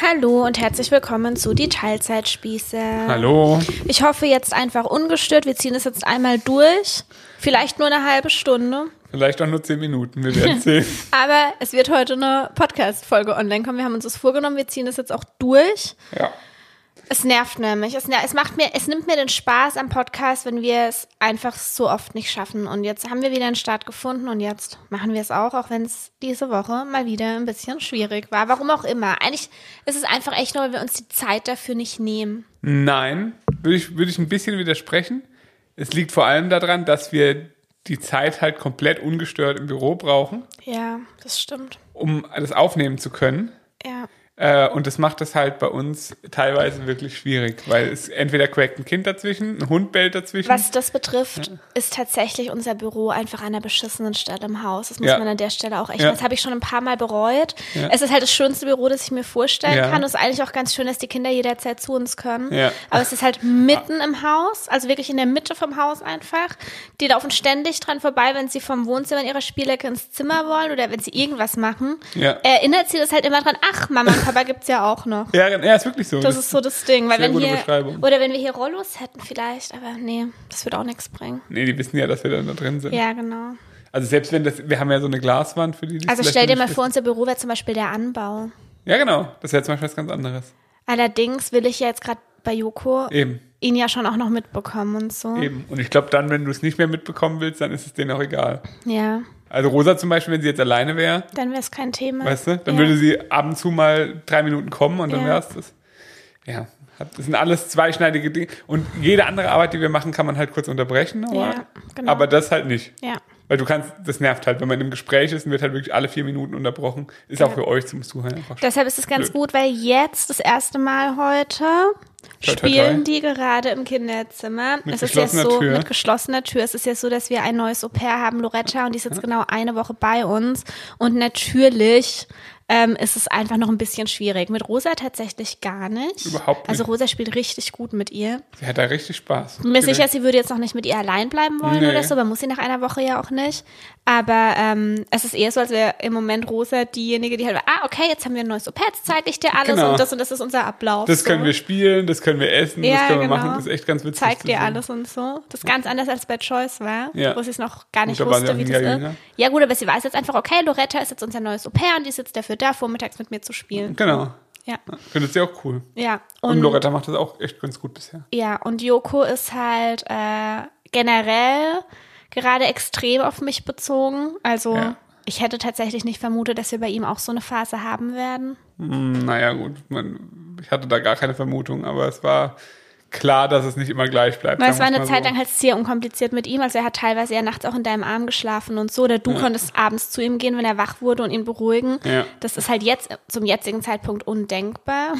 Hallo und herzlich willkommen zu die Teilzeitspieße. Hallo. Ich hoffe jetzt einfach ungestört. Wir ziehen es jetzt einmal durch. Vielleicht nur eine halbe Stunde. Vielleicht auch nur zehn Minuten, wir werden sehen. Aber es wird heute eine Podcast-Folge online kommen. Wir haben uns das vorgenommen. Wir ziehen das jetzt auch durch. ja. Es nervt nämlich. Es, ner es macht mir, es nimmt mir den Spaß am Podcast, wenn wir es einfach so oft nicht schaffen. Und jetzt haben wir wieder einen Start gefunden und jetzt machen wir es auch, auch wenn es diese Woche mal wieder ein bisschen schwierig war. Warum auch immer. Eigentlich ist es einfach echt nur, weil wir uns die Zeit dafür nicht nehmen. Nein, würde ich, würde ich ein bisschen widersprechen. Es liegt vor allem daran, dass wir die Zeit halt komplett ungestört im Büro brauchen, Ja, das stimmt. um das aufnehmen zu können. Ja. Äh, und das macht es halt bei uns teilweise wirklich schwierig, weil es entweder quäkt ein Kind dazwischen, ein Hund bellt dazwischen. Was das betrifft, ist tatsächlich unser Büro einfach an einer beschissenen Stelle im Haus. Das muss Ja. man an der Stelle auch echt. Ja. Das habe ich schon ein paar Mal bereut. Ja. Es ist halt das schönste Büro, das ich mir vorstellen Ja. kann. Und es ist eigentlich auch ganz schön, dass die Kinder jederzeit zu uns können. Ja. Aber es ist halt mitten im Haus, also wirklich in der Mitte vom Haus einfach. Die laufen ständig dran vorbei, wenn sie vom Wohnzimmer in ihrer Spielecke ins Zimmer wollen oder wenn sie irgendwas machen. Ja. Erinnert sie das halt immer dran, ach, Mama Papa gibt's ja auch noch. ja, ja, ist wirklich so. Das ist so das Ding, weil wenn hier oder wenn wir hier Rollos hätten vielleicht, aber nee, das würde auch nichts bringen. nee, die wissen ja, dass wir dann da drin sind. Ja, genau. Also selbst wenn das, wir haben ja so eine Glaswand für die. die Also stell dir mal vor, unser Büro wäre zum Beispiel der Anbau. Ja, genau. Das wäre zum Beispiel was ganz anderes. Allerdings will ich ja jetzt gerade bei Joko Eben. ihn ja schon auch noch mitbekommen und so. Eben. Und ich glaube, dann, wenn du es nicht mehr mitbekommen willst, dann ist es denen auch egal. Ja, Also Rosa zum Beispiel, wenn sie jetzt alleine wäre, dann wäre es kein Thema. weißt du, dann ja. würde sie ab und zu mal drei Minuten kommen und dann Ja. wäre es das. Ja, das sind alles zweischneidige Dinge. Und jede andere Arbeit, die wir machen, kann man halt kurz unterbrechen. Aber, Ja, genau. aber das halt nicht. Ja. Weil du kannst, das nervt halt, wenn man im Gespräch ist und wird halt wirklich alle vier Minuten unterbrochen. Ist auch für euch zum Zuhören einfach. Deshalb ist es ganz Blöd. gut, weil jetzt das erste Mal heute Toi, toi, spielen die gerade im Kinderzimmer. Mit es ist ja geschlossener so Tür. mit geschlossener Tür. Es ist ja so, dass wir ein neues Au pair haben, Loretta, und die ist jetzt genau eine Woche bei uns. Und natürlich ähm, ist es einfach noch ein bisschen schwierig. Mit Rosa tatsächlich gar nicht. Überhaupt nicht. Also Rosa spielt richtig gut mit ihr. Sie hat da richtig Spaß. Mir sicher, sie würde jetzt noch nicht mit ihr allein bleiben wollen Nee. oder so, aber muss sie nach einer Woche ja auch nicht. Aber ähm, es ist eher so, als wäre im Moment Rosa diejenige, die halt, ah, okay, jetzt haben wir ein neues jetzt zeige ich dir alles Genau. und das und das ist unser Ablauf. Das so. können wir spielen, das können wir essen, das Ja, können wir genau. machen. Das ist echt ganz witzig. Zeigt zu dir sehen. alles und so. Das ist ganz anders als bei Choice war, Ja. wo sie es noch gar nicht wusste, wie das ist. Ja gut, aber sie weiß jetzt einfach, okay, Loretta ist jetzt unser neues Au pair und die ist jetzt dafür da, vormittags mit mir zu spielen. Genau. Ja. Findet sie auch cool. Ja. Und, Und, Loretta macht das auch echt ganz gut bisher. ja, und Yoko ist halt äh, generell gerade extrem auf mich bezogen. Also Ja. ich hätte tatsächlich nicht vermutet, dass wir bei ihm auch so eine Phase haben werden. Hm, naja, gut. Man, ich hatte da gar keine Vermutung, aber es war klar, dass es nicht immer gleich bleibt. Weil es war eine Zeit so. lang halt sehr unkompliziert mit ihm. Also er hat teilweise ja nachts auch in deinem Arm geschlafen und so. Oder du konntest abends zu ihm gehen, wenn er wach wurde und ihn beruhigen. Ja. Das ist halt jetzt zum jetzigen Zeitpunkt undenkbar.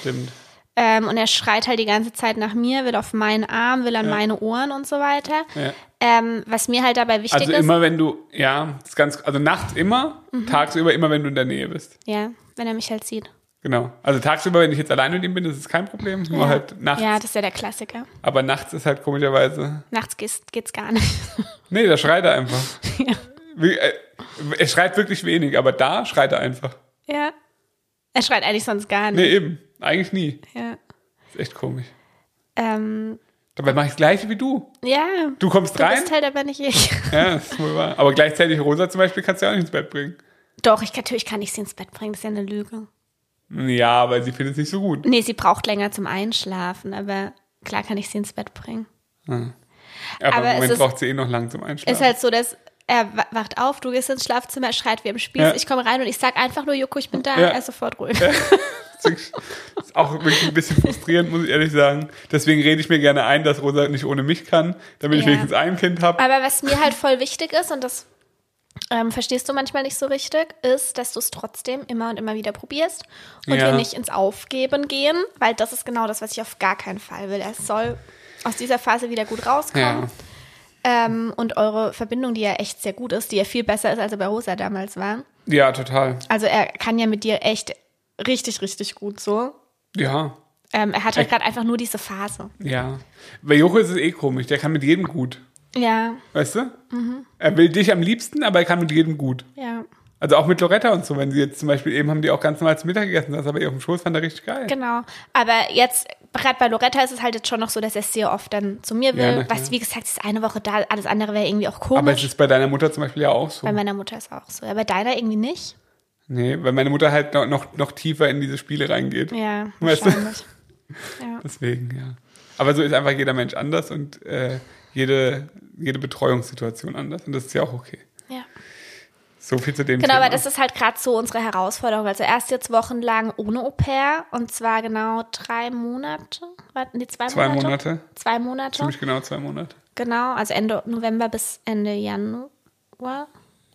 Stimmt. Ähm, und er schreit halt die ganze Zeit nach mir, will auf meinen Arm, will an meine Ohren und so weiter. Ja. Ähm, was mir halt dabei wichtig Also ist, immer wenn du, ja, das ist ganz, also nachts immer, Mhm. tagsüber immer, wenn du in der Nähe bist. ja, wenn er mich halt sieht. Genau. Also tagsüber, wenn ich jetzt allein mit ihm bin, das ist kein Problem. Nur Ja. halt nachts. Ja, das ist ja der Klassiker. Aber nachts ist halt komischerweise. Nachts geht's, geht's gar nicht. Nee, da schreit er einfach. ja. Wie, äh, er schreit wirklich wenig, aber da schreit er einfach. ja. Er schreit eigentlich sonst gar nicht. Nee, eben. Eigentlich nie. Ja. ist echt komisch. Ähm, Dabei mache ich das gleiche wie du. ja. Du kommst Du rein. bist halt aber nicht ich. Ja, das ist wohl wahr. Aber gleichzeitig Rosa zum Beispiel kannst du ja auch nicht ins Bett bringen. Doch, ich, natürlich kann ich sie ins Bett bringen, das ist ja eine Lüge. Ja, weil sie findet es nicht so gut. Nee, sie braucht länger zum Einschlafen, aber klar kann ich sie ins Bett bringen. Aber, Aber im Moment ist- braucht sie eh noch lang zum Einschlafen. Ist halt so, dass er wa- wacht auf, du gehst ins Schlafzimmer, er schreit wie im Spiel, Ja. ich komme rein und ich sag einfach nur, Joko, ich bin da, Ja. er ist sofort ruhig. Das ist auch wirklich ein bisschen frustrierend, muss ich ehrlich sagen. Deswegen rede ich mir gerne ein, dass Rosa nicht ohne mich kann, damit ich Ja. wenigstens ein Kind habe. Aber was mir halt voll wichtig ist, und das ähm, verstehst du manchmal nicht so richtig, ist, dass du es trotzdem immer und immer wieder probierst und Ja. wir nicht ins Aufgeben gehen, weil das ist genau das, was ich auf gar keinen Fall will. Er soll aus dieser Phase wieder gut rauskommen. Ja. Ähm, und eure Verbindung, die ja echt sehr gut ist, die ja viel besser ist, als er bei Rosa damals war. ja, total. Also er kann ja mit dir echt richtig, richtig gut so. Ja, Ähm, er hat halt gerade einfach nur diese Phase. ja. Bei Joko ist es eh komisch, der kann mit jedem gut. Ja, Weißt du? Er will dich am liebsten, aber er kann mit jedem gut. ja. Also auch mit Loretta und so, wenn sie jetzt zum Beispiel eben haben die auch ganz normal zum Mittag gegessen, das aber ihr auf dem Schoß fand er richtig geil. Genau. Aber jetzt, gerade bei Loretta ist es halt jetzt schon noch so, dass er sehr oft dann zu mir will. Ja, na was, wie gesagt, ist eine Woche da, alles andere wäre irgendwie auch komisch. Aber es ist bei deiner Mutter zum Beispiel ja auch so. bei meiner Mutter ist auch so. Ja, bei deiner irgendwie nicht. Nee, weil meine Mutter halt noch, noch, noch tiefer in diese Spiele reingeht. Ja, Weißt du? wahrscheinlich. ja. Deswegen, ja. Aber so ist einfach jeder Mensch anders und äh, jede, jede Betreuungssituation anders. Und das ist ja auch okay. ja. So viel zu dem Genau, Thema. aber das ist halt gerade so unsere Herausforderung. Also erst jetzt wochenlang ohne Au pair und zwar genau drei Monate. Die zwei, Zwei Monate? Monate. Zwei Monate. Ziemlich genau zwei Monate. Genau, also Ende November bis Ende Januar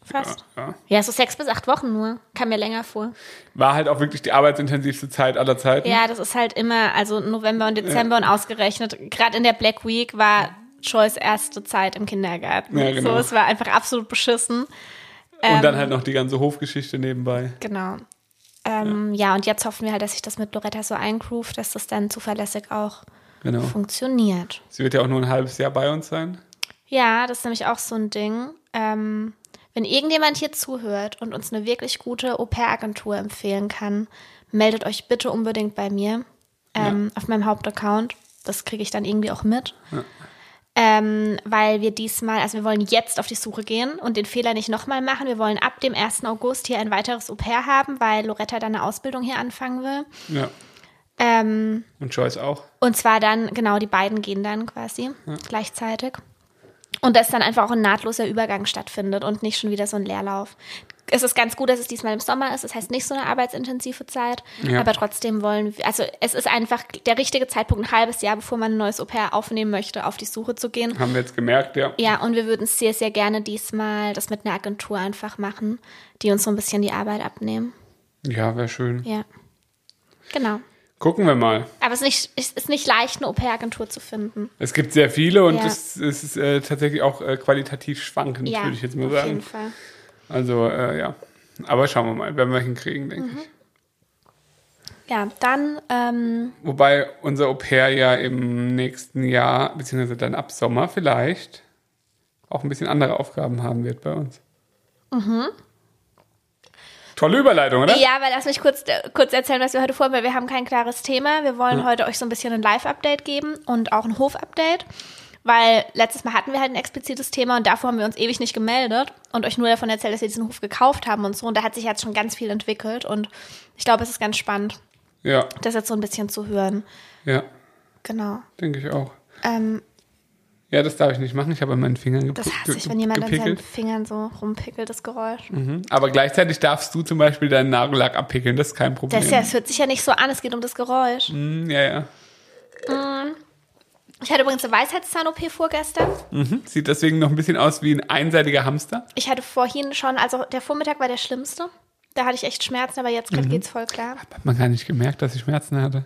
fast. Ja. Ja, so sechs bis acht Wochen nur. Kam mir länger vor. War halt auch wirklich die arbeitsintensivste Zeit aller Zeiten. Ja, das ist halt immer, also November und Dezember und ausgerechnet, gerade in der Black Week war Joyce erste Zeit im Kindergarten. Ja, genau. So, es war einfach absolut beschissen. Und dann Ähm, halt noch die ganze Hofgeschichte nebenbei. Genau. Ähm, ja. und jetzt hoffen wir halt, dass sich das mit Loretta so eingroovt, dass das dann zuverlässig auch Genau. funktioniert. Sie wird ja auch nur ein halbes Jahr bei uns sein. Ja, das ist nämlich auch so ein Ding. Ähm, wenn irgendjemand hier zuhört und uns eine wirklich gute Au-pair-Agentur empfehlen kann, meldet euch bitte unbedingt bei mir ähm, auf meinem Hauptaccount. Das kriege ich dann irgendwie auch mit. Ähm, weil wir diesmal, also wir wollen jetzt auf die Suche gehen und den Fehler nicht nochmal machen. Wir wollen ab dem 1. August hier ein weiteres Au-pair haben, weil Loretta dann eine Ausbildung hier anfangen will. Ja. Ähm, Und Joyce auch. und zwar dann, genau, die beiden gehen dann quasi gleichzeitig. Und dass dann einfach auch ein nahtloser Übergang stattfindet und nicht schon wieder so ein Leerlauf. Es ist ganz gut, dass es diesmal im Sommer ist. Das heißt nicht so eine arbeitsintensive Zeit. Ja. Aber trotzdem wollen wir, also es ist einfach der richtige Zeitpunkt, ein halbes Jahr, bevor man ein neues Au-pair aufnehmen möchte, auf die Suche zu gehen. Haben wir jetzt gemerkt, ja. Ja, und wir würden sehr, sehr gerne diesmal das mit einer Agentur einfach machen, die uns so ein bisschen die Arbeit abnehmen. Ja, wäre schön. Ja. Genau. Gucken wir mal. Aber es ist nicht, es ist nicht leicht, eine Au-pair-Agentur zu finden. Es gibt sehr viele und Ja. es, es ist äh, tatsächlich auch äh, qualitativ schwankend, Ja, würde ich jetzt mal auf sagen. jeden Fall. Also, äh, ja. Aber schauen wir mal, werden wir hinkriegen, denke Mhm. ich. Ja, dann, ähm, Wobei unser Au pair ja im nächsten Jahr, beziehungsweise dann ab Sommer vielleicht, auch ein bisschen andere Aufgaben haben wird bei uns. Tolle Überleitung, oder? Mhm. ja, aber lass mich kurz, äh, kurz erzählen, was wir heute vorhaben, weil wir haben kein klares Thema. Wir wollen heute euch so ein bisschen ein Live-Update geben und auch ein Hof-Update. Weil letztes Mal hatten wir halt ein explizites Thema und davor haben wir uns ewig nicht gemeldet und euch nur davon erzählt, dass wir diesen Hof gekauft haben und so. Und da hat sich jetzt schon ganz viel entwickelt und ich glaube, es ist ganz spannend, Ja, das jetzt so ein bisschen zu hören. ja, Genau. denke ich auch. Ähm, Ja, das darf ich nicht machen. Ich habe an meinen Fingern das gepi- hasse ich, wenn jemand an seinen gepickelt. Fingern so rumpickelt, das Geräusch. Mhm. Aber gleichzeitig darfst du zum Beispiel deinen Nagellack abpickeln. Das ist kein Problem. Das, ja, das hört sich ja nicht so an, es geht um das Geräusch. Mhm, ja, ja. Ich hatte übrigens eine Weisheitszahn-OP vorgestern. Mhm. Sieht deswegen noch ein bisschen aus wie ein einseitiger Hamster. Ich hatte vorhin schon, also der Vormittag war der schlimmste. Da hatte ich echt Schmerzen, aber jetzt Mhm. geht's voll klar. Hat man gar nicht gemerkt, dass ich Schmerzen hatte.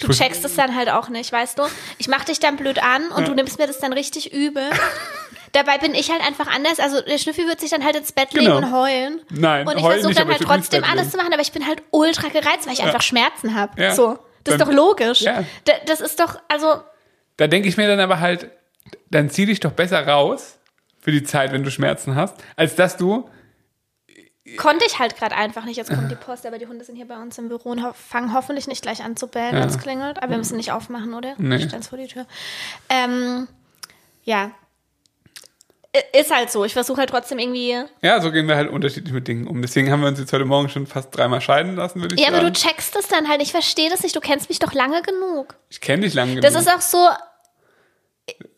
Du checkst es dann halt auch nicht, weißt du? Ich mach dich dann blöd an und du nimmst mir das dann richtig übel. Dabei bin ich halt einfach anders. Also der Schnüffi wird sich dann halt ins Bett legen Genau. und heulen. Nein, Und ich versuche dann halt trotzdem alles zu machen, aber ich bin halt ultra gereizt, weil ich einfach Schmerzen habe. Ja. So. Das ist Dann- doch logisch. Ja. Da, das ist doch, also, Da denke ich mir dann aber halt, dann zieh dich doch besser raus für die Zeit, wenn du Schmerzen hast, als dass du. konnte ich halt gerade einfach nicht. Jetzt kommt die Post, aber die Hunde sind hier bei uns im Büro und ho fangen hoffentlich nicht gleich an zu bellen, Ja. wenn es klingelt. Aber wir müssen nicht aufmachen, oder? Nee. Ich stell's vor die Tür. Ähm, ja. Ist halt so. Ich versuche halt trotzdem irgendwie. Ja, so gehen wir halt unterschiedlich mit Dingen um. Deswegen haben wir uns jetzt heute Morgen schon fast dreimal scheiden lassen, würde ich Ja, aber sagen. du checkst es dann halt. Ich verstehe das nicht. Du kennst mich doch lange genug. ich kenne dich lange Das genug. ist auch so.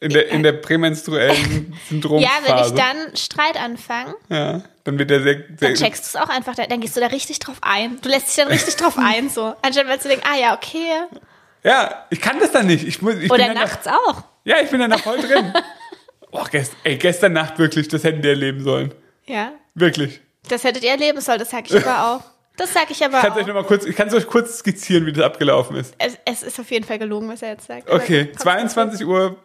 In, der, in der prämenstruellen Syndromphase. Ja, wenn ich dann Streit anfange, Ja, dann wird der sehr, sehr dann checkst du es auch einfach. Dann gehst du da richtig drauf ein. Du lässt dich dann richtig drauf ein, so. Anstatt mal zu denken, ah ja, okay. Ja, ich kann das dann nicht. Ich muss, ich Oder nachts auch. Da, ja, ich bin dann da voll drin. oh, gest, ey, gestern Nacht wirklich, das hätten die erleben sollen. Ja. Wirklich. Das hättet ihr erleben sollen, das sag ich aber auch. Das sag ich aber euch auch. noch mal kurz, ich kann es euch kurz skizzieren, wie das abgelaufen ist. Es, es ist auf jeden Fall gelogen, was er jetzt sagt. Okay, komm, 22 Uhr,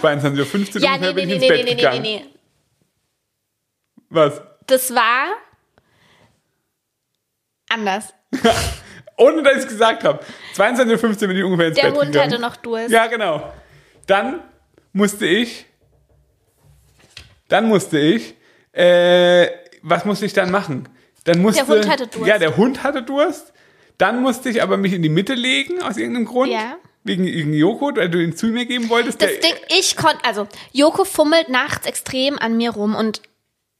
22.15 Uhr Ja, ungefähr nee, bin nee, ich nee, ins nee, Bett nee, nee, nee, gegangen. nee. Was? Das war anders. Ohne, dass ich es gesagt habe. 22.15 Uhr bin ich ungefähr ins Der Bett Hund gegangen. hatte noch Durst. Ja, genau. Dann musste ich, dann musste ich äh, was musste ich dann machen? Dann musste, Der Hund hatte Durst. Ja, der Hund hatte Durst. Dann musste ich aber mich in die Mitte legen, aus irgendeinem Grund. Ja. Wegen, wegen Joko, weil du ihn zu mir geben wolltest. Das Ding, ich konnte, also Joko fummelt nachts extrem an mir rum und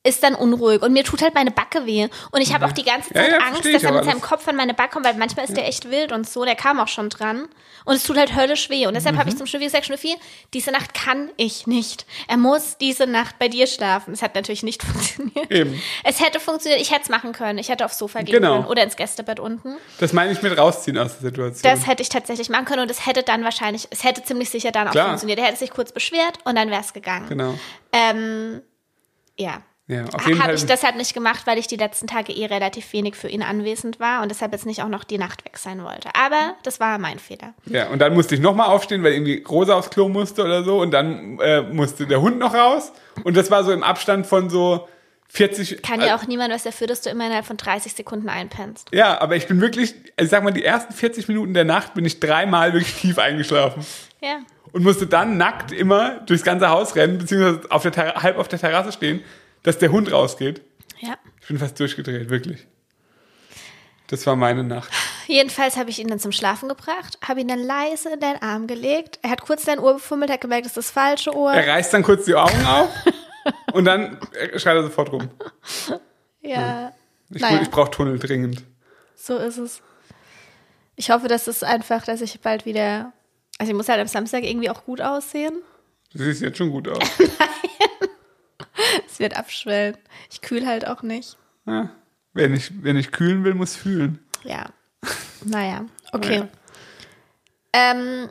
ist dann unruhig und mir tut halt meine Backe weh und ich habe auch die ganze Mhm. Ja, Zeit ja, Angst, dass er mit seinem. Kopf an meine Backe kommt, weil manchmal ist der echt wild und so, der kam auch schon dran und es tut halt höllisch weh und deshalb Mhm. habe ich zum Schnüffi gesagt, Schnüffi, diese Nacht kann ich nicht. Er muss diese Nacht bei dir schlafen. Es hat natürlich nicht funktioniert. Eben. Es hätte funktioniert, ich hätte es machen können. Ich hätte aufs Sofa gehen Genau. können oder ins Gästebett unten. Das meine ich mit rausziehen aus der Situation. Das hätte ich tatsächlich machen können und es hätte dann wahrscheinlich, es hätte ziemlich sicher dann auch Klar. funktioniert. Er hätte sich kurz beschwert und dann wäre es gegangen. genau. Ähm, ja. Ja, auf jeden Habe Fall. ich deshalb nicht gemacht, weil ich die letzten Tage eh relativ wenig für ihn anwesend war und deshalb jetzt nicht auch noch die Nacht weg sein wollte. Aber das war mein Fehler. Ja, und dann musste ich nochmal aufstehen, weil irgendwie Rosa aufs Klo musste oder so. Und dann äh, musste der Hund noch raus. Und das war so im Abstand von so 40. Kann ja auch niemand was dafür, dass du immer innerhalb von 30 Sekunden einpennst. Ja, aber ich bin wirklich, also ich sag mal, die ersten 40 Minuten der Nacht bin ich dreimal wirklich tief eingeschlafen. Ja. Und musste dann nackt immer durchs ganze Haus rennen, beziehungsweise auf der halb auf der Terrasse stehen, dass der Hund rausgeht. Ja. Ich bin fast durchgedreht, wirklich. Das war meine Nacht. Jedenfalls habe ich ihn dann zum Schlafen gebracht, habe ihn dann leise in deinen Arm gelegt. Er hat kurz dein Ohr befummelt, hat gemerkt, das ist das falsche Ohr. Er reißt dann kurz die Augen auf und dann schreit er sofort rum. ja. Ich, Naja. ich brauche Tunnel dringend. So ist es. Ich hoffe, dass es einfach, dass ich bald wieder. Also ich muss halt am Samstag irgendwie auch gut aussehen. Du siehst jetzt schon gut aus. Es wird abschwellen. Ich kühl halt auch nicht. Ja. Wenn, ich, wenn ich kühlen will, muss fühlen. Ja. Naja, okay. Ähm,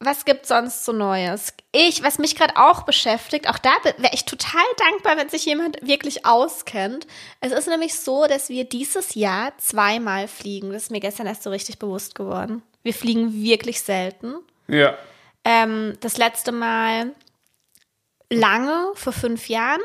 was gibt sonst so Neues? Ich, was mich gerade auch beschäftigt, auch da wäre ich total dankbar, wenn sich jemand wirklich auskennt. Es ist nämlich so, dass wir dieses Jahr zweimal fliegen. Das ist mir gestern erst so richtig bewusst geworden. Wir fliegen wirklich selten. Ja. Ähm, das letzte Mal lange, vor fünf Jahren.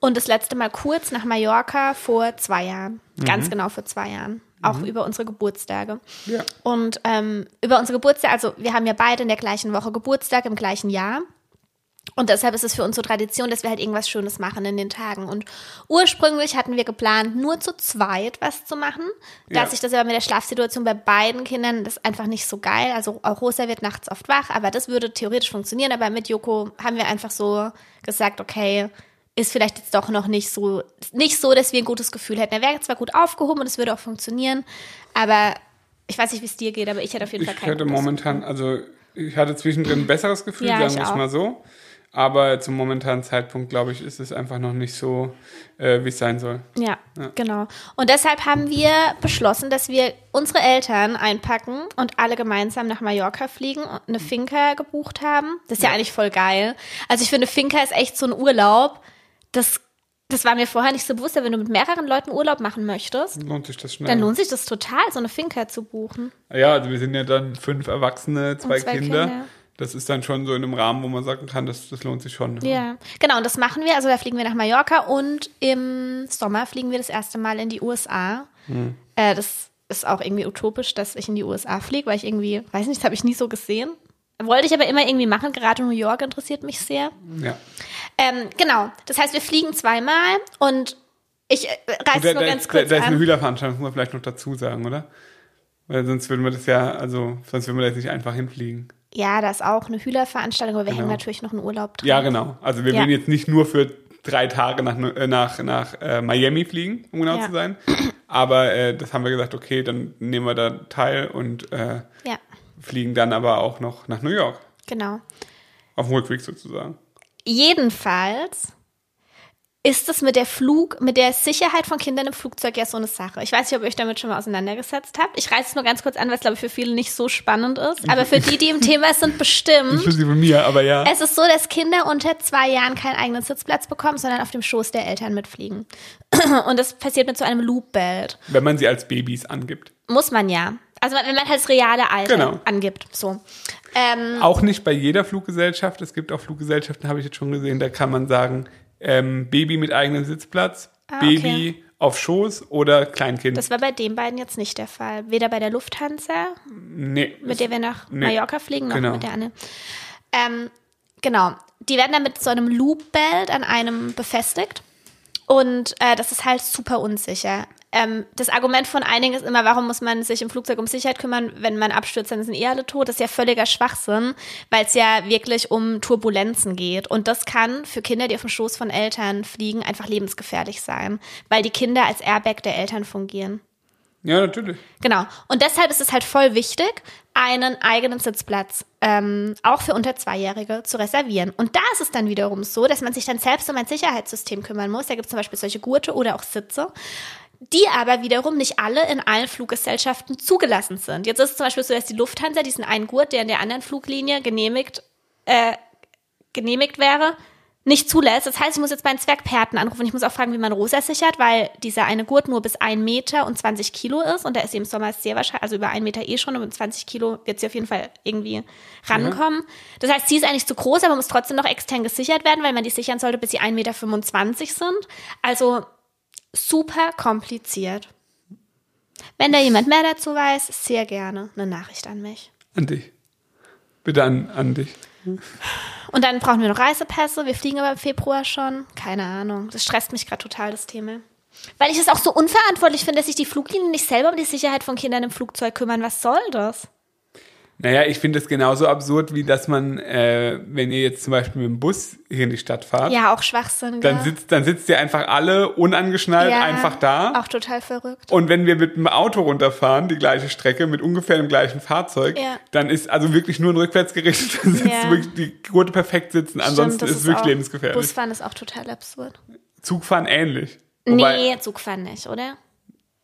Und das letzte Mal kurz nach Mallorca vor zwei Jahren. Ganz genau vor zwei Jahren. Auch über unsere Geburtstage. Ja. Und ähm, über unsere Geburtstage, also wir haben ja beide in der gleichen Woche Geburtstag im gleichen Jahr. Und deshalb ist es für uns so Tradition, dass wir halt irgendwas Schönes machen in den Tagen. Und ursprünglich hatten wir geplant, nur zu zweit was zu machen. Da Ja. sich das aber mit der Schlafsituation bei beiden Kindern, das ist einfach nicht so geil. Also auch Rosa wird nachts oft wach, aber das würde theoretisch funktionieren. Aber mit Joko haben wir einfach so gesagt, okay, ist vielleicht jetzt doch noch nicht so, nicht so, dass wir ein gutes Gefühl hätten. Er wäre zwar gut aufgehoben und es würde auch funktionieren, aber ich weiß nicht, wie es dir geht, aber ich hätte auf jeden Fall Ich kein hatte gutes momentan, also ich hatte zwischendrin ein besseres Gefühl, Ja, sagen ich wir es mal so. Aber zum momentanen Zeitpunkt, glaube ich, ist es einfach noch nicht so, äh, wie es sein soll. Ja, genau. Und deshalb haben wir beschlossen, dass wir unsere Eltern einpacken und alle gemeinsam nach Mallorca fliegen und eine Finca gebucht haben. Das ist ja, eigentlich voll geil. Also ich finde, Finca ist echt so ein Urlaub. Das, das war mir vorher nicht so bewusst, aber wenn du mit mehreren Leuten Urlaub machen möchtest, Lohnt sich das schnell. dann lohnt sich das total, so eine Finca zu buchen. Ja, also wir sind ja dann fünf Erwachsene, zwei, zwei Kinder. Kinder. Das ist dann schon so in einem Rahmen, wo man sagen kann, das, das lohnt sich schon. Ja, genau, und das machen wir. Also da fliegen wir nach Mallorca und im Sommer fliegen wir das erste Mal in die USA. Äh, das ist auch irgendwie utopisch, dass ich in die USA fliege, weil ich irgendwie, weiß nicht, das habe ich nie so gesehen. Wollte ich aber immer irgendwie machen, gerade New York interessiert mich sehr. Ja. Ähm, genau, das heißt, wir fliegen zweimal und ich äh, reiß Und da, nur da, ganz da, kurz da ist eine an. Hühlerveranstaltung, muss man vielleicht noch dazu sagen, oder? Weil sonst würden wir das ja, also sonst würden wir da jetzt nicht einfach hinfliegen. Ja, da ist auch eine Hühlerveranstaltung, aber wir Genau. hängen natürlich noch einen Urlaub dran. Ja, genau. Also wir Ja. würden jetzt nicht nur für drei Tage nach, äh, nach, nach äh, Miami fliegen, um genau Ja. zu sein. Aber äh, das haben wir gesagt, okay, dann nehmen wir da teil und äh, Ja, fliegen dann aber auch noch nach New York. genau. Auf dem Rückweg sozusagen. Jedenfalls ist es mit der Flug, mit der Sicherheit von Kindern im Flugzeug ja so eine Sache. Ich weiß nicht, ob ihr euch damit schon mal auseinandergesetzt habt. Ich reiße es nur ganz kurz an, weil es, glaube ich, für viele nicht so spannend ist. Aber für die, die im Thema sind, bestimmt. Inklusive mir, aber ja. Es ist so, dass Kinder unter zwei Jahren keinen eigenen Sitzplatz bekommen, sondern auf dem Schoß der Eltern mitfliegen. Und das passiert mit so einem Loopbelt. Wenn man sie als Babys angibt. Muss man ja. Also wenn man halt das reale Alter Genau. angibt. So. Ähm, Auch nicht bei jeder Fluggesellschaft. Es gibt auch Fluggesellschaften, habe ich jetzt schon gesehen, da kann man sagen, ähm, Baby mit eigenem Sitzplatz, Ah, okay. Baby auf Schoß oder Kleinkind. das war bei den beiden jetzt nicht der Fall. Weder bei der Lufthansa nee, mit der wir nach Nee. Mallorca fliegen, noch Genau. mit der Anne. Ähm, genau. Die werden dann mit so einem Loopbelt an einem befestigt. Und äh, das ist halt super unsicher. Ähm, das Argument von einigen ist immer, warum muss man sich im Flugzeug um Sicherheit kümmern, wenn man abstürzt, dann sind eh alle tot. Das ist ja völliger Schwachsinn, weil es ja wirklich um Turbulenzen geht. Und das kann für Kinder, die auf dem Schoß von Eltern fliegen, einfach lebensgefährlich sein, weil die Kinder als Airbag der Eltern fungieren. Ja, natürlich. Genau. Und deshalb ist es halt voll wichtig, einen eigenen Sitzplatz ähm, auch für unter Zweijährige zu reservieren. Und da ist es dann wiederum so, dass man sich dann selbst um ein Sicherheitssystem kümmern muss. Da gibt es zum Beispiel solche Gurte oder auch Sitze die aber wiederum nicht alle in allen Fluggesellschaften zugelassen sind. Jetzt ist es zum Beispiel so, dass die Lufthansa diesen einen Gurt, der in der anderen Fluglinie genehmigt, äh, genehmigt wäre, nicht zulässt. Das heißt, ich muss jetzt bei einem Zwergperten anrufen. Ich muss auch fragen, wie man Rosa sichert, weil dieser eine Gurt nur bis ein Meter und 20 Kilo ist und da ist im Sommer sehr wahrscheinlich, also über einen Meter eh schon und mit 20 Kilo wird sie auf jeden Fall irgendwie rankommen. Mhm. Das heißt, sie ist eigentlich zu groß, aber muss trotzdem noch extern gesichert werden, weil man die sichern sollte, bis sie 1,25 Meter sind. Also super kompliziert. Wenn da jemand mehr dazu weiß, sehr gerne eine Nachricht an mich. An dich. Bitte an, an dich. Und dann brauchen wir noch Reisepässe. Wir fliegen aber im Februar schon. Keine Ahnung. Das stresst mich gerade total, das Thema. Weil ich es auch so unverantwortlich finde, dass sich die Fluglinien nicht selber um die Sicherheit von Kindern im Flugzeug kümmern. Was soll das? Naja, ich finde es genauso absurd, wie dass man, äh, wenn ihr jetzt zum Beispiel mit dem Bus hier in die Stadt fahrt. Ja, auch Schwachsinn. Dann sitzt, dann sitzt ihr einfach alle unangeschnallt ja, einfach da. Auch total verrückt. Und wenn wir mit dem Auto runterfahren, die gleiche Strecke, mit ungefähr dem gleichen Fahrzeug, ja. dann ist also wirklich nur ein rückwärtsgerichtet, dann sitzt ja. wirklich die Gurte perfekt sitzen. Ansonsten Stimmt, ist es wirklich lebensgefährlich. Busfahren ist auch total absurd. Zugfahren ähnlich. Wobei, nee, Zugfahren nicht, oder?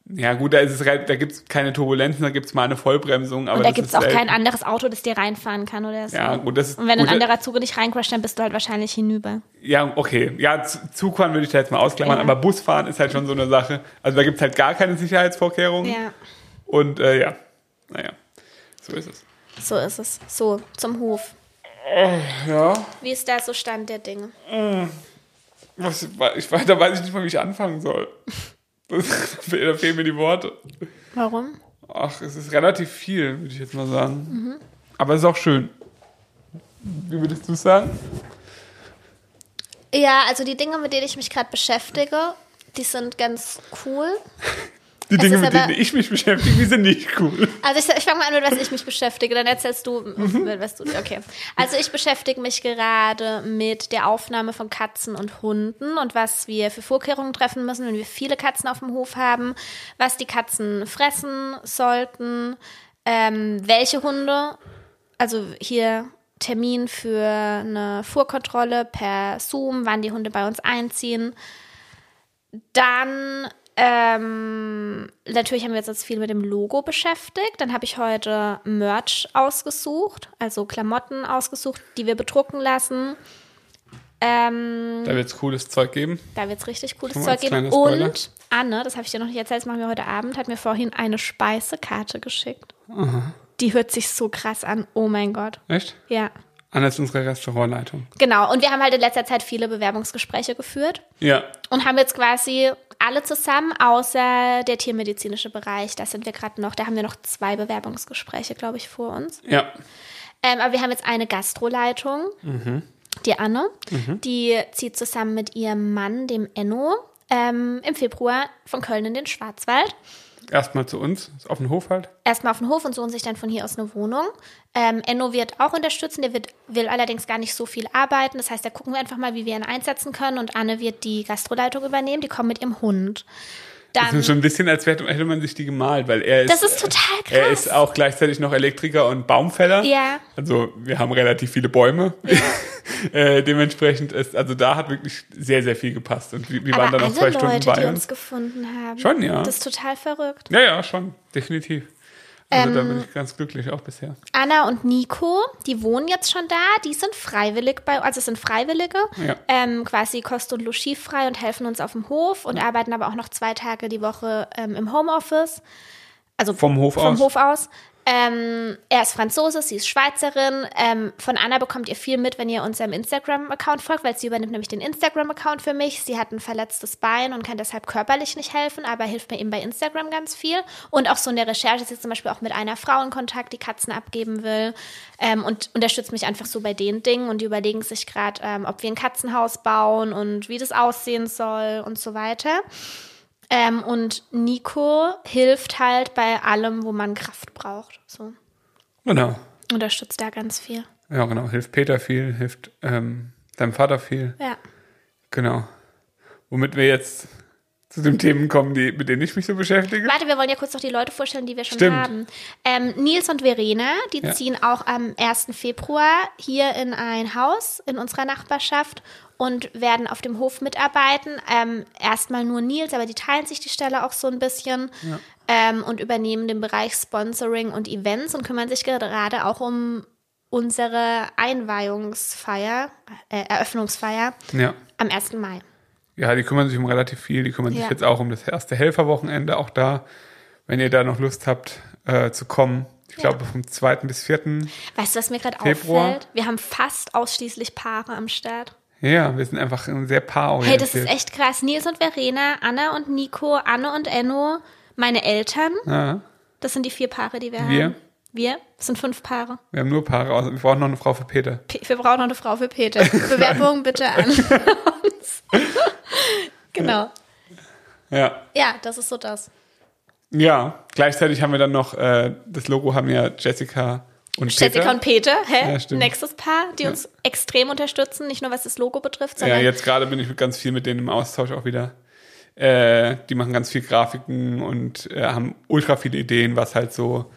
Ja, gut, da ist es da gibt's keine Turbulenzen, da gibt's mal eine Vollbremsung. Aber und da gibt's auch selten. kein anderes Auto, das dir reinfahren kann oder so. Ja, gut, das ist, Und wenn gut, ein anderer Zug nicht reincrasht, dann bist du halt wahrscheinlich hinüber. Ja, okay. Ja, Zugfahren würde ich da jetzt mal ausklammern, ja. aber Busfahren ist halt schon so eine Sache. Also da gibt's halt gar keine Sicherheitsvorkehrungen. Ja. Und äh, ja, naja, so ist es. So ist es. So, zum Hof. Oh, ja. Wie ist da so Stand der Dinge? Was, ich, da weiß ich nicht mal, wie ich anfangen soll. da fehlen mir die Worte. Warum? Ach, es ist relativ viel, würde ich jetzt mal sagen. Mhm. Aber es ist auch schön. Wie würdest du es sagen? Ja, also die Dinge, mit denen ich mich gerade beschäftige, die sind ganz cool. Die Dinge, mit denen ich mich beschäftige, die sind nicht cool. Also ich, ich fange mal an, mit was ich mich beschäftige, dann erzählst du, mhm. was du. Okay. Also ich beschäftige mich gerade mit der Aufnahme von Katzen und Hunden und was wir für Vorkehrungen treffen müssen, wenn wir viele Katzen auf dem Hof haben, was die Katzen fressen sollten, ähm, welche Hunde, also hier Termin für eine Fuhrkontrolle per Zoom, wann die Hunde bei uns einziehen. Dann ähm, natürlich haben wir uns jetzt viel mit dem Logo beschäftigt. Dann habe ich heute Merch ausgesucht, also Klamotten ausgesucht, die wir bedrucken lassen. Ähm, da wird es cooles Zeug geben. Da wird es richtig cooles Zeug geben. Und Anne, das habe ich dir noch nicht erzählt, das machen wir heute Abend, hat mir vorhin eine Speisekarte geschickt. Aha. Die hört sich so krass an. Oh mein Gott. Echt? Ja. Anne ist unsere Restaurantleitung. Genau. Und wir haben halt in letzter Zeit viele Bewerbungsgespräche geführt. Ja. Und haben jetzt quasi alle zusammen, außer der tiermedizinische Bereich. Da sind wir gerade noch, da haben wir noch zwei Bewerbungsgespräche, glaube ich, vor uns. Ja. Ähm, aber wir haben jetzt eine Gastroleitung, mhm. die Anne, mhm. die zieht zusammen mit ihrem Mann, dem Enno, ähm, im Februar von Köln in den Schwarzwald. Erstmal zu uns, auf den Hof halt. Erstmal auf den Hof und suchen sich dann von hier aus eine Wohnung. Ähm, Enno wird auch unterstützen, der wird, will allerdings gar nicht so viel arbeiten. Das heißt, da gucken wir einfach mal, wie wir ihn einsetzen können. Und Anne wird die Gastroleitung übernehmen, die kommt mit ihrem Hund. Dann, das ist schon ein bisschen, als hätte man sich die gemalt, weil er ist. Das ist total krass. Er ist auch gleichzeitig noch Elektriker und Baumfäller. Ja. Also wir haben relativ viele Bäume. Ja. äh, dementsprechend ist, also da hat wirklich sehr, sehr viel gepasst. Und wir, wir waren dann noch zwei Leute, Stunden bei die uns. gefunden haben. Schon, ja. Das ist total verrückt. Ja, ja, schon, definitiv. Also ähm, da bin ich ganz glücklich auch bisher. Anna und Nico, die wohnen jetzt schon da, die sind freiwillig bei, also sind Freiwillige, ja. ähm, quasi kost- und logiefrei und helfen uns auf dem Hof und ja. arbeiten aber auch noch zwei Tage die Woche ähm, im Homeoffice. Also vom Hof vom aus. Hof aus. Ähm, er ist Franzose, sie ist Schweizerin. Ähm, von Anna bekommt ihr viel mit, wenn ihr unserem Instagram-Account folgt, weil sie übernimmt nämlich den Instagram-Account für mich. Sie hat ein verletztes Bein und kann deshalb körperlich nicht helfen, aber hilft mir eben bei Instagram ganz viel. Und auch so in der Recherche ist sie zum Beispiel auch mit einer Frau in Kontakt, die Katzen abgeben will ähm, und unterstützt mich einfach so bei den Dingen. Und die überlegen sich gerade, ähm, ob wir ein Katzenhaus bauen und wie das aussehen soll und so weiter. Ähm, und Nico hilft halt bei allem, wo man Kraft braucht. So Genau. unterstützt da ganz viel. Ja, genau. Hilft Peter viel, hilft ähm, deinem Vater viel. Ja. Genau. Womit wir jetzt zu den Themen kommen, die, mit denen ich mich so beschäftige. Warte, wir wollen ja kurz noch die Leute vorstellen, die wir schon Stimmt. haben. Ähm, Nils und Verena, die Ja. ziehen auch am 1. Februar hier in ein Haus in unserer Nachbarschaft und werden auf dem Hof mitarbeiten. Ähm, erstmal nur Nils, aber die teilen sich die Stelle auch so ein bisschen ähm, und übernehmen den Bereich Sponsoring und Events und kümmern sich gerade auch um unsere Einweihungsfeier, äh, Eröffnungsfeier Ja. am 1. Mai. Ja, die kümmern sich um relativ viel. Die kümmern sich Ja. jetzt auch um das erste Helferwochenende. Auch da, wenn ihr da noch Lust habt äh, zu kommen. Ich Ja. glaube, vom 2. bis 4. Weißt du, was mir gerade auffällt? Wir haben fast ausschließlich Paare am Start. Ja, wir sind einfach ein sehr Hey, paarorientiert. das ist echt krass. Nils und Verena, Anna und Nico, Anne und Enno, meine Eltern. Ja, Das sind die vier Paare, die wir, Wir? haben. Wir? Sind fünf Paare. wir haben nur Paare. Wir brauchen noch eine Frau für Peter. P wir brauchen noch eine Frau für Peter. Bewerbung bitte an uns. genau. Ja. Ja, das ist so das. Ja, gleichzeitig haben wir dann noch, äh, das Logo haben ja Jessica und Jessica Peter. und Peter, hä? Ja. Nächstes Paar, die uns extrem unterstützen, nicht nur was das Logo betrifft, Ja, sondern jetzt gerade bin ich mit ganz viel mit denen im Austausch auch wieder. Äh, die machen ganz viel Grafiken und äh, haben ultra viele Ideen, was halt so,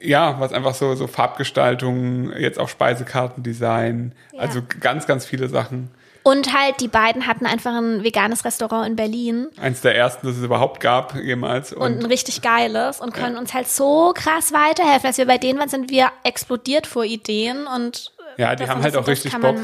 ja, was einfach so, so Farbgestaltung, jetzt auch Speisekartendesign, Ja. also ganz, ganz viele Sachen. Und halt, die beiden hatten einfach ein veganes Restaurant in Berlin Eins der ersten, das es überhaupt gab, jemals. und Und, ein richtig geiles und können uns halt so krass weiterhelfen. Als wir bei denen waren, sind wir explodiert vor Ideen und ja, die haben halt auch richtig Bock.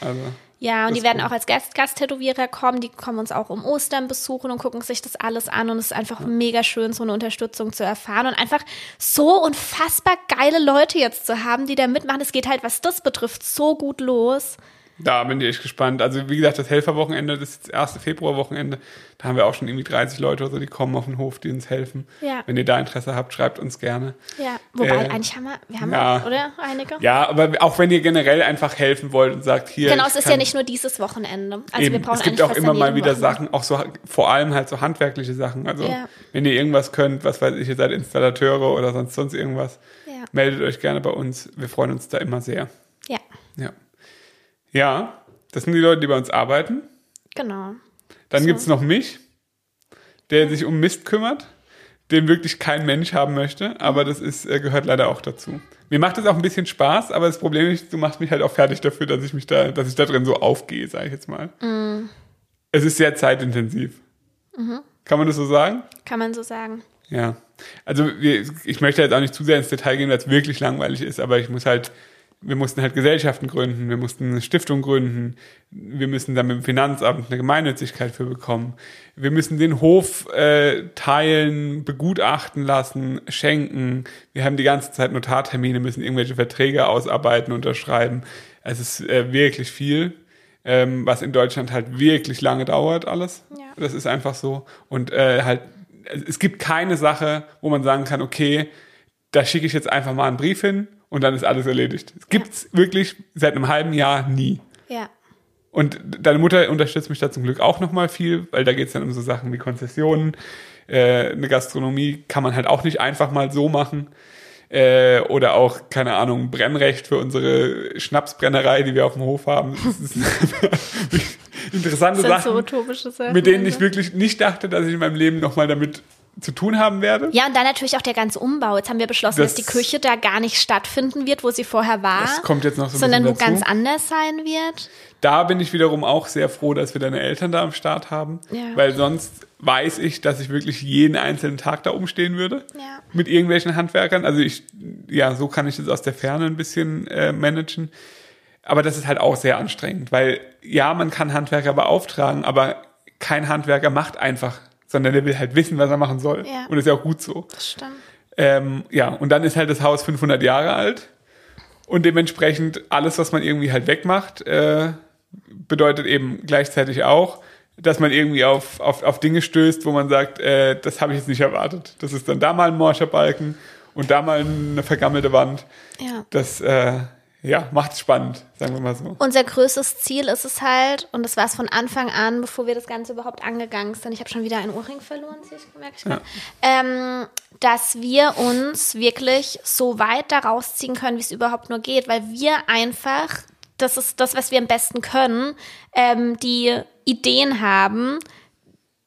Also, Ja, und Das die werden cool. auch als Gast Gasttätowierer kommen, die kommen uns auch um Ostern besuchen und gucken sich das alles an und es ist einfach mega schön, so eine Unterstützung zu erfahren und einfach so unfassbar geile Leute jetzt zu haben, die da mitmachen. Es geht halt, was das betrifft, so gut los. Da bin ich echt gespannt. Also wie gesagt, das Helferwochenende, das ist das erste Februarwochenende. Da haben wir auch schon irgendwie 30 Leute oder so, die kommen auf den Hof, die uns helfen. Ja. Wenn ihr da Interesse habt, schreibt uns gerne. Ja, wobei Äh, eigentlich haben wir, wir haben ja. oder einige. Ja, aber auch wenn ihr generell einfach helfen wollt und sagt, hier. Genau, es ist ja nicht nur dieses Wochenende. Also eben, wir brauchen es gibt auch immer mal wieder Wochenende. Sachen, auch so vor allem halt so handwerkliche Sachen. Also Ja. wenn ihr irgendwas könnt, was weiß ich, ihr seid Installateure oder sonst sonst irgendwas, Ja. meldet euch gerne bei uns. Wir freuen uns da immer sehr. Ja, Ja. Ja, das sind die Leute, die bei uns arbeiten. genau. Dann So. gibt's noch mich, der sich um Mist kümmert, den wirklich kein Mensch haben möchte, aber das ist, äh, gehört leider auch dazu. Mir macht es auch ein bisschen Spaß, aber das Problem ist, du machst mich halt auch fertig dafür, dass ich mich da, dass ich da drin so aufgehe, sage ich jetzt mal. Es ist sehr zeitintensiv. Kann man das so sagen? Kann man so sagen. Ja. Also wir, ich möchte jetzt auch nicht zu sehr ins Detail gehen, weil es wirklich langweilig ist, aber ich muss halt, wir mussten halt Gesellschaften gründen, wir mussten eine Stiftung gründen, wir müssen dann mit dem Finanzamt eine Gemeinnützigkeit für bekommen, wir müssen den Hof äh, teilen, begutachten lassen, schenken, wir haben die ganze Zeit Notartermine, müssen irgendwelche Verträge ausarbeiten, unterschreiben. Es ist äh, wirklich viel, ähm, was in Deutschland halt wirklich lange dauert alles. Ja. Das ist einfach so. Und äh, halt, es gibt keine Sache, wo man sagen kann, okay, da schicke ich jetzt einfach mal einen Brief hin und dann ist alles erledigt. Es gibt's wirklich seit einem halben Jahr nie. Ja. Und deine Mutter unterstützt mich da zum Glück auch nochmal viel, weil da geht's dann um so Sachen wie Konzessionen. Äh, eine Gastronomie kann man halt auch nicht einfach mal so machen. Äh, oder auch, keine Ahnung, Brennrecht für unsere Schnapsbrennerei, die wir auf dem Hof haben. Das ist interessante Das Sachen so Sachen. mit denen ich wirklich nicht dachte, dass ich in meinem Leben nochmal damit zu tun haben werde. Ja, und dann natürlich auch der ganze Umbau. Jetzt haben wir beschlossen, Das- dass die Küche da gar nicht stattfinden wird, wo sie vorher war. Das kommt jetzt noch so ein sondern wo ganz anders sein wird. Da bin ich wiederum auch sehr froh, dass wir deine Eltern da am Start haben, Ja. weil sonst weiß ich, dass ich wirklich jeden einzelnen Tag da umstehen würde Ja. mit irgendwelchen Handwerkern. Also ich, ja, so kann ich das aus der Ferne ein bisschen äh, managen. Aber das ist halt auch sehr anstrengend, weil ja, man kann Handwerker beauftragen, aber kein Handwerker macht einfach sondern der will halt wissen, was er machen soll. Ja. Und das ist ja auch gut so. Das stimmt. Ähm, ja, und dann ist halt das Haus 500 Jahre alt und dementsprechend alles, was man irgendwie halt wegmacht, äh, bedeutet eben gleichzeitig auch, dass man irgendwie auf, auf, auf Dinge stößt, wo man sagt, äh, das habe ich jetzt nicht erwartet. Das ist dann da mal ein morscher Balken und da mal eine vergammelte Wand. Ja. Das äh, ja, macht spannend, sagen wir mal so. Unser größtes Ziel ist es halt, und das war es von Anfang an, bevor wir das Ganze überhaupt angegangen sind. Ich habe schon wieder einen Ohrring verloren, sehe ich, merke ich gerade. Ähm, dass wir uns wirklich so weit da rausziehen können, wie es überhaupt nur geht, weil wir einfach, das ist das, was wir am besten können, ähm, die Ideen haben,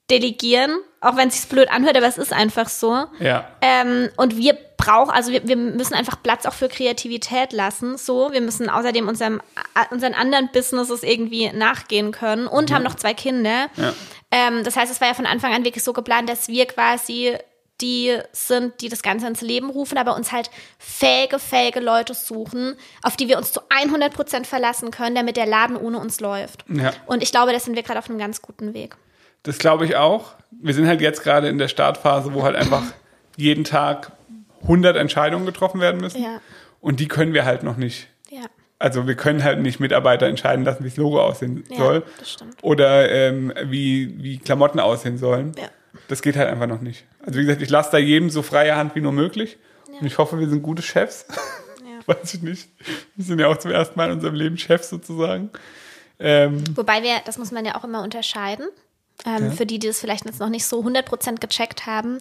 delegieren, auch wenn es sich blöd anhört, aber es ist einfach so. Ja. Ähm, und wir brauchen, also wir, wir müssen einfach Platz auch für Kreativität lassen. So, wir müssen außerdem unserem, unseren anderen Businesses irgendwie nachgehen können und haben noch zwei Kinder. Ja. Ähm, das heißt, es war ja von Anfang an wirklich so geplant, dass wir quasi die sind, die das Ganze ins Leben rufen, aber uns halt fähige, fähige Leute suchen, auf die wir uns zu 100 Prozent verlassen können, damit der Laden ohne uns läuft. Ja. Und ich glaube, da sind wir gerade auf einem ganz guten Weg. Das glaube ich auch. Wir sind halt jetzt gerade in der Startphase, wo halt einfach jeden Tag 100 Entscheidungen getroffen werden müssen. Ja. Und die können wir halt noch nicht. Ja, Also wir können halt nicht Mitarbeiter entscheiden lassen, wie das Logo aussehen Ja, soll. das stimmt. Oder ähm, wie, wie Klamotten aussehen sollen. Ja. Das geht halt einfach noch nicht. Also wie gesagt, ich lasse da jedem so freie Hand wie nur möglich. Und ich hoffe, wir sind gute Chefs. Ja. Weiß ich nicht. Wir sind ja auch zum ersten Mal in unserem Leben Chefs sozusagen. Ähm, Wobei wir, das muss man ja auch immer unterscheiden, ähm, für die, die das vielleicht jetzt noch nicht so 100% gecheckt haben.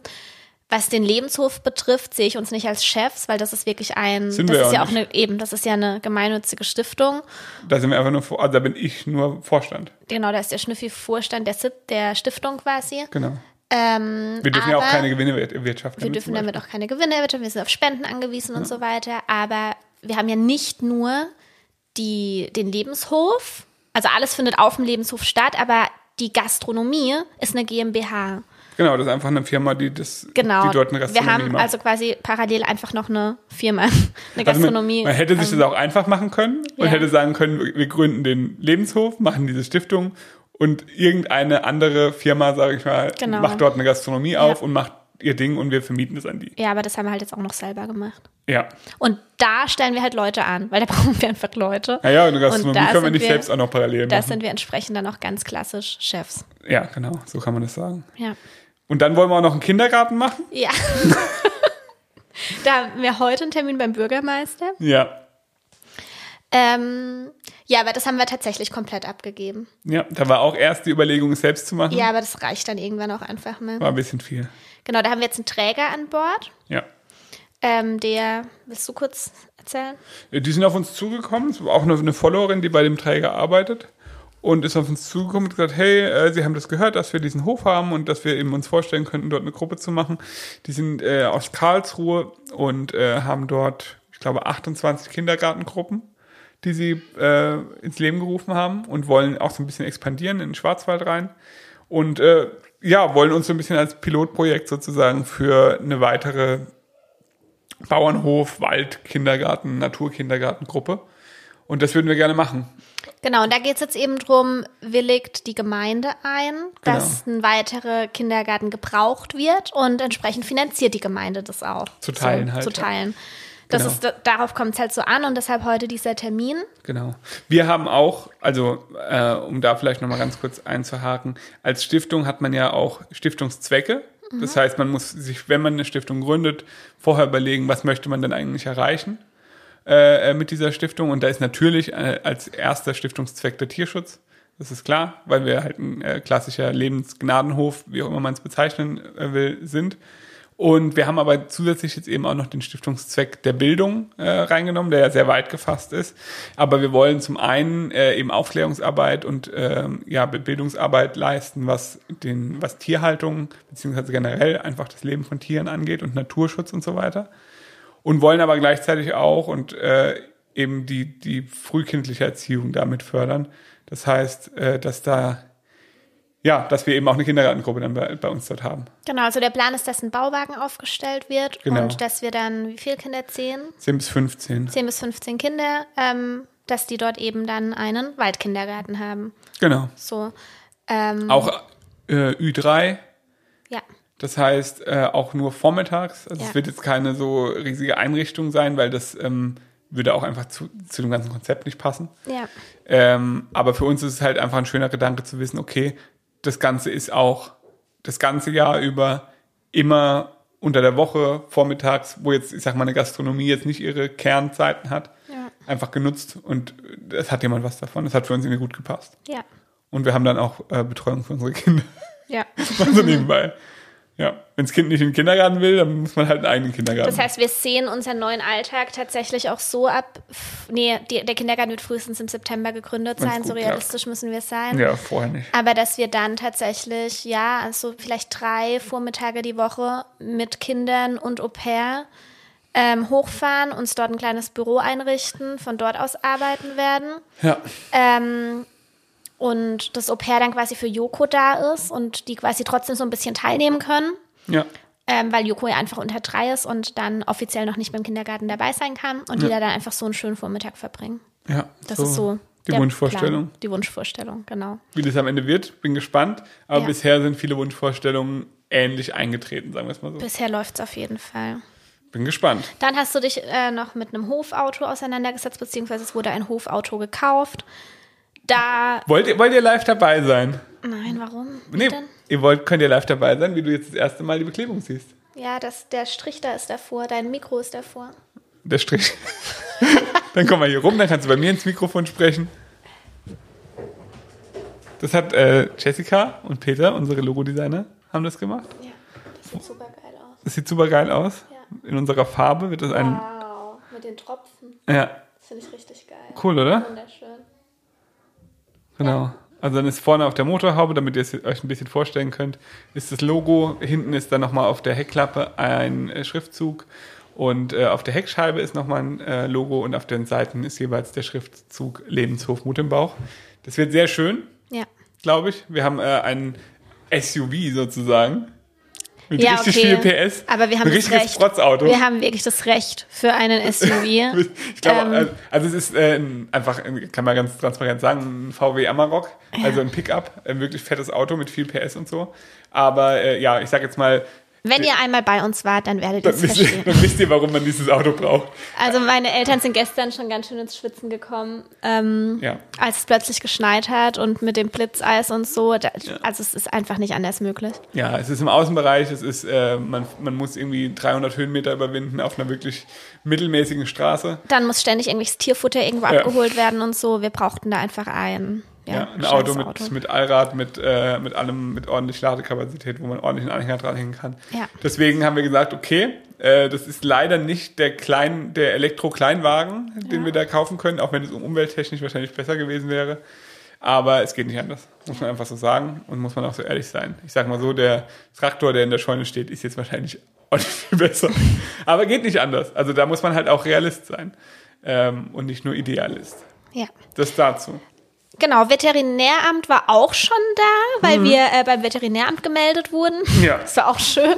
Was den Lebenshof betrifft, sehe ich uns nicht als Chefs, weil das ist wirklich ein, Sind das wir ist ja ja auch auch eine, eben, das ist ja eine gemeinnützige Stiftung. da sind wir einfach nur, also da bin ich nur Vorstand. Genau, da ist der Schnüffi Vorstand der, SIT, der Stiftung quasi. Genau. Ähm, Wir dürfen ja auch keine Gewinne wir- wirtschaften. Wir dürfen damit auch keine Gewinne erwirtschaften, wir sind auf Spenden angewiesen und so weiter. Aber wir haben ja nicht nur die, den Lebenshof, also alles findet auf dem Lebenshof statt, aber die Gastronomie ist eine GmbH. Genau, das ist einfach eine Firma, die das, Genau. die dort eine wir Gastronomie haben macht. also quasi parallel einfach noch eine Firma, eine Also Gastronomie. man, man hätte sich ähm, das auch einfach machen können und ja. hätte sagen können, wir wir gründen den Lebenshof, machen diese Stiftung und irgendeine andere Firma, sage ich mal, Genau. macht dort eine Gastronomie auf und macht ihr Ding und wir vermieten es an die. Ja, aber das haben wir halt jetzt auch noch selber gemacht. Ja. Und da stellen wir halt Leute an, weil da brauchen wir einfach Leute. Naja, eine Gastronomie da können wir sind nicht wir- selbst auch noch parallel Da machen. sind wir entsprechend dann auch ganz klassisch Chefs. Ja, genau, so kann man das sagen. Ja. Und dann wollen wir auch noch einen Kindergarten machen? Ja. da haben wir heute einen Termin beim Bürgermeister. Ja. Ähm, ja, aber das haben wir tatsächlich komplett abgegeben. Ja, da war auch erst die Überlegung, es selbst zu machen. Ja, aber das reicht dann irgendwann auch einfach mal. War ein bisschen viel. Genau, da haben wir jetzt einen Träger an Bord, Ja. ähm, der, willst du kurz erzählen? Die sind auf uns zugekommen, es war auch eine, eine Followerin, die bei dem Träger arbeitet und ist auf uns zugekommen und gesagt, hey, äh, sie haben das gehört, dass wir diesen Hof haben und dass wir eben uns vorstellen könnten, dort eine Gruppe zu machen. Die sind äh, aus Karlsruhe und äh, haben dort, ich glaube, 28 Kindergartengruppen, die sie äh, ins Leben gerufen haben und wollen auch so ein bisschen expandieren in den Schwarzwald rein. Und äh, ja, wollen uns so ein bisschen als Pilotprojekt sozusagen für eine weitere Bauernhof, Wald, Kindergarten, Naturkindergartengruppe. Und das würden wir gerne machen. Genau, und da geht es jetzt eben drum, willigt die Gemeinde ein, dass ein weiterer Kindergarten gebraucht wird und entsprechend finanziert die Gemeinde das auch. Zu teilen so, halt, Zu ja. Das Genau. ist, darauf kommt es halt so an und deshalb heute dieser Termin. Genau. Wir haben auch, also äh, um da vielleicht nochmal ganz kurz einzuhaken, als Stiftung hat man ja auch Stiftungszwecke. Das heißt, man muss sich, wenn man eine Stiftung gründet, vorher überlegen, was möchte man denn eigentlich erreichen äh, mit dieser Stiftung. Und da ist natürlich äh, als erster Stiftungszweck der Tierschutz. Das ist klar, weil wir halt ein äh, klassischer Lebensgnadenhof, wie auch immer man es bezeichnen äh, will, sind. Und wir haben aber zusätzlich jetzt eben auch noch den Stiftungszweck der Bildung äh, reingenommen, der ja sehr weit gefasst ist. Aber wir wollen zum einen äh, eben Aufklärungsarbeit und ähm, ja, Bildungsarbeit leisten, was den, was Tierhaltung beziehungsweise generell einfach das Leben von Tieren angeht und Naturschutz und so weiter. Und wollen aber gleichzeitig auch und äh, eben die, die frühkindliche Erziehung damit fördern. Das heißt, äh, dass da ja, dass wir eben auch eine Kindergartengruppe dann bei, bei uns dort haben. Genau, also der Plan ist, dass ein Bauwagen aufgestellt wird Genau. und dass wir dann, wie viele Kinder? Zehn? 10 bis 15. 10 bis 15 Kinder, ähm, dass die dort eben dann einen Waldkindergarten haben. Genau. So. Ähm, Auch äh, Ü3 Das heißt, äh, auch nur vormittags. Also Ja. es wird jetzt keine so riesige Einrichtung sein, weil das ähm, würde auch einfach zu, zu dem ganzen Konzept nicht passen. Ja. Ähm, aber für uns ist es halt einfach ein schöner Gedanke zu wissen, okay, das Ganze ist auch das ganze Jahr über immer unter der Woche, vormittags, wo jetzt, ich sag mal, eine Gastronomie jetzt nicht ihre Kernzeiten hat, Ja. einfach genutzt und es hat jemand was davon. Das hat für uns irgendwie gut gepasst. Ja. Und wir haben dann auch äh, Betreuung für unsere Kinder. Ja. so nebenbei. Ja, wenn das Kind nicht in den Kindergarten will, dann muss man halt einen eigenen Kindergarten. Das heißt, wir sehen unseren neuen Alltag tatsächlich auch so ab. Nee, die, der Kindergarten wird frühestens im September gegründet Wenn's sein, so gut realistisch müssen wir sein. ja, vorher nicht. Aber dass wir dann tatsächlich, ja, also vielleicht drei Vormittage die Woche mit Kindern und Au pair ähm, hochfahren, uns dort ein kleines Büro einrichten, von dort aus arbeiten werden. Ja, Ähm, und das Au pair dann quasi für Joko da ist und die quasi trotzdem so ein bisschen teilnehmen können, ja, ähm, weil Joko ja einfach unter drei ist und dann offiziell noch nicht beim Kindergarten dabei sein kann und die da dann einfach so einen schönen Vormittag verbringen. ja. Das ist so Die Wunschvorstellung. Plan. Die Wunschvorstellung, genau. Wie das am Ende wird, bin gespannt. Aber Ja. bisher sind viele Wunschvorstellungen ähnlich eingetreten, sagen wir es mal so. Bisher läuft es auf jeden Fall. Bin gespannt. Dann hast du dich äh, noch mit einem Hofauto auseinandergesetzt, beziehungsweise es wurde ein Hofauto gekauft. Da. Wollt ihr, wollt ihr live dabei sein? Nein, warum? Nee, ihr wollt, könnt ihr live dabei sein, wie du jetzt das erste Mal die Beklebung siehst. Ja, das, der Strich da ist davor, dein Mikro ist davor. Der Strich. dann komm mal hier rum, dann kannst du bei mir ins Mikrofon sprechen. Das hat äh, Jessica und Peter, unsere Logodesigner, haben das gemacht. Ja, das sieht super geil aus. Das sieht super geil aus. Ja. In unserer Farbe wird das ein. Wow, mit den Tropfen. Ja, Das finde ich richtig geil. cool, oder? Wunderschön. Genau. Also dann ist vorne auf der Motorhaube, damit ihr es euch ein bisschen vorstellen könnt, ist das Logo. Hinten ist dann nochmal auf der Heckklappe ein äh, Schriftzug und äh, auf der Heckscheibe ist nochmal ein äh, Logo und auf den Seiten ist jeweils der Schriftzug Lebenshof Mut im Bauch. Das wird sehr schön, Ja. glaube ich. Wir haben äh, ein SUV sozusagen mit Ja, richtig okay. viel PS. Aber wir haben ein richtiges Recht. Protzauto. Wir haben wirklich das Recht für einen SUV. Ich glaube, Ähm, also- also es ist äh, ein- einfach, ein- kann man ganz transparent sagen, ein VW Amarok, also ein Pickup, ein wirklich fettes Auto mit viel PS und so. Aber äh, ja, ich sag jetzt mal, Wenn ihr einmal bei uns wart, dann werdet ihr dann es wisst, ihr, verstehen. dann wisst ihr, warum man dieses Auto braucht. Also meine Eltern sind gestern schon ganz schön ins Schwitzen gekommen, ähm, Ja. als es plötzlich geschneit hat und mit dem Blitzeis und so. Da, Also es ist einfach nicht anders möglich. Ja, es ist im Außenbereich, es ist, äh, man, man muss irgendwie 300 Höhenmeter überwinden auf einer wirklich mittelmäßigen Straße. Dann muss ständig irgendwelches Tierfutter irgendwo Ja. abgeholt werden und so. Wir brauchten da einfach ein, ja, Ja, ein Auto mit, mit Allrad, mit, äh, mit allem, mit ordentlich Ladekapazität, wo man ordentlich einen Anhänger dranhängen kann. Ja. Deswegen haben wir gesagt, okay, äh, das ist leider nicht der klein, der Elektro-Kleinwagen, den wir da kaufen können, auch wenn es um umwelttechnisch wahrscheinlich besser gewesen wäre. Aber es geht nicht anders, muss man einfach so sagen und muss man auch so ehrlich sein. Ich sag mal so, der Traktor, der in der Scheune steht, ist jetzt wahrscheinlich auch nicht viel besser. Aber geht nicht anders. Also da muss man halt auch Realist sein ähm, und nicht nur Idealist. Ja. Das dazu. Genau, Veterinäramt war auch schon da, weil wir äh, beim Veterinäramt gemeldet wurden. Mhm. Ja. Das war auch schön.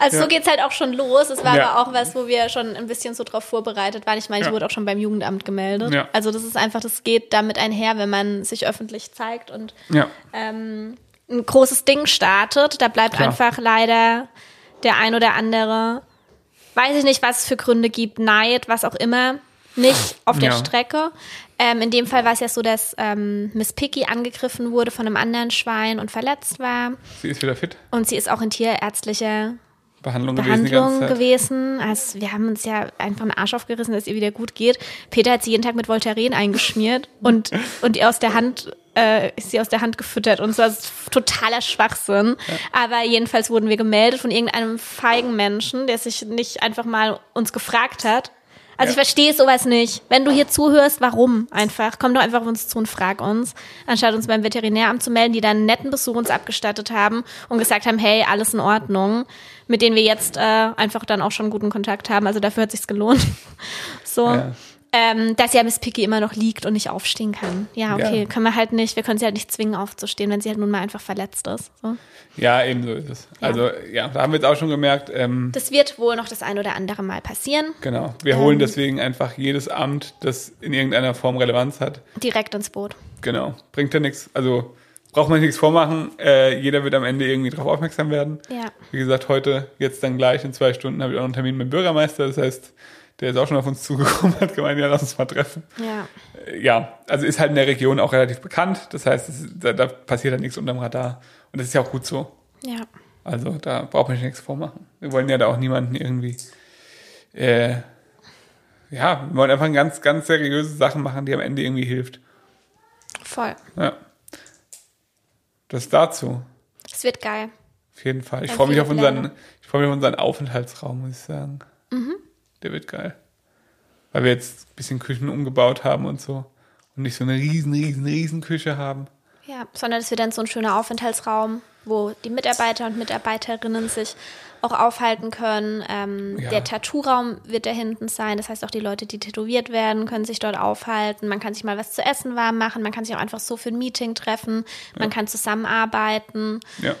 Also Ja. so geht's halt auch schon los. Es war Ja. aber auch was, wo wir schon ein bisschen so drauf vorbereitet waren. Ich meine, ich Ja. wurde auch schon beim Jugendamt gemeldet. Ja. Also das ist einfach, das geht damit einher, wenn man sich öffentlich zeigt und Ja. ähm, ein großes Ding startet. Da bleibt Klar. einfach leider der ein oder andere, weiß ich nicht, was es für Gründe gibt, Neid, was auch immer, nicht auf der Ja. Strecke. Ähm, in dem Fall war es ja so, dass ähm, Miss Picky angegriffen wurde von einem anderen Schwein und verletzt war. Sie ist wieder fit. Und sie ist auch in tierärztlicher Behandlung, gewesen Behandlung Zeit. gewesen. Also wir haben uns ja einfach einen Arsch aufgerissen, dass ihr wieder gut geht. Peter hat sie jeden Tag mit Voltaren eingeschmiert und, und ihr aus der Hand äh, ist sie aus der Hand gefüttert und so. Das ist totaler Schwachsinn. Aber jedenfalls wurden wir gemeldet von irgendeinem feigen Menschen, der sich nicht einfach mal uns gefragt hat. Also ich Ja. verstehe sowas nicht. Wenn du hier zuhörst, warum einfach? Komm doch einfach auf uns zu und frag uns, anstatt uns beim Veterinäramt zu melden, die dann einen netten Besuch uns abgestattet haben und gesagt haben, hey, alles in Ordnung, mit denen wir jetzt äh, einfach dann auch schon guten Kontakt haben. Also dafür hat sich's gelohnt. So. Ja. Ähm, dass ja Miss Picky immer noch liegt und nicht aufstehen kann. Ja, okay, Ja. können wir halt nicht, wir können sie halt nicht zwingen aufzustehen, wenn sie halt nun mal einfach verletzt ist. So. Ja, eben so ist es. Also, ja, da haben wir jetzt auch schon gemerkt, ähm, Das wird wohl noch das ein oder andere Mal passieren. genau. Wir holen Ähm. deswegen einfach jedes Amt, das in irgendeiner Form Relevanz hat. Direkt ins Boot. Genau. Bringt ja nichts. Also, braucht man nichts vormachen. Äh, jeder wird am Ende irgendwie drauf aufmerksam werden. Ja. Wie gesagt, heute, jetzt dann gleich in zwei Stunden habe ich auch noch einen Termin mit dem Bürgermeister. Das heißt, der ist auch schon auf uns zugekommen, hat gemeint, ja, lass uns mal treffen. Ja. Ja, also ist halt in der Region auch relativ bekannt. Das heißt, es, da, da passiert halt nichts unterm Radar. Und das ist ja auch gut so. Ja. Also da braucht man sich nichts vormachen. Wir wollen ja da auch niemanden irgendwie, äh, ja, wir wollen einfach ganz, ganz seriöse Sachen machen, die am Ende irgendwie hilft. Voll. Ja. Das dazu. Es wird geil. Auf jeden Fall. Ich freue mich auf unseren, ich freue mich auf unseren Aufenthaltsraum, muss ich sagen. Mhm. Der wird geil. Weil wir jetzt ein bisschen Küchen umgebaut haben und so. Und nicht so eine riesen, riesen, riesen Küche haben. Ja, sondern es wird dann so ein schöner Aufenthaltsraum, wo die Mitarbeiter und Mitarbeiterinnen sich auch aufhalten können. Ähm, Ja. Der Tattoo-Raum wird da hinten sein. Das heißt, auch die Leute, die tätowiert werden, können sich dort aufhalten. Man kann sich mal was zu essen warm machen. Man kann sich auch einfach so für ein Meeting treffen. Man kann zusammenarbeiten. Ja.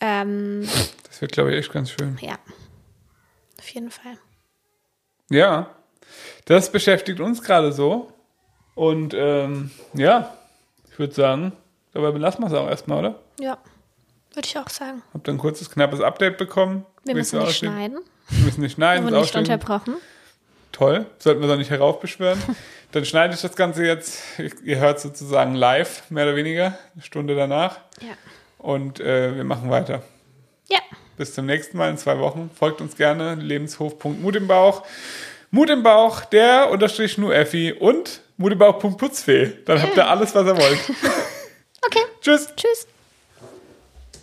Ähm, Das wird, glaube ich, echt ganz schön. ja, auf jeden Fall. Ja. Das beschäftigt uns gerade so. Und ähm, ja, ich würde sagen, dabei belassen wir es auch erstmal, oder? Ja, würde ich auch sagen. Habt ihr ein kurzes, knappes Update bekommen? Wir müssen nicht aussieht? schneiden. Wir müssen nicht schneiden. Wir wurden nicht ausstehen. unterbrochen. Toll, sollten wir doch nicht heraufbeschwören. Dann schneide ich das Ganze jetzt, ihr hört sozusagen live, mehr oder weniger, eine Stunde danach. Ja. Und äh, wir machen weiter. Ja, Bis zum nächsten Mal in zwei Wochen. Folgt uns gerne, lebenshof.mut im Bauch. Mut im Bauch, der unterstrich nur Effi und mut im Bauch.putzfee. Dann habt ihr alles, was ihr wollt. okay. Tschüss. Tschüss.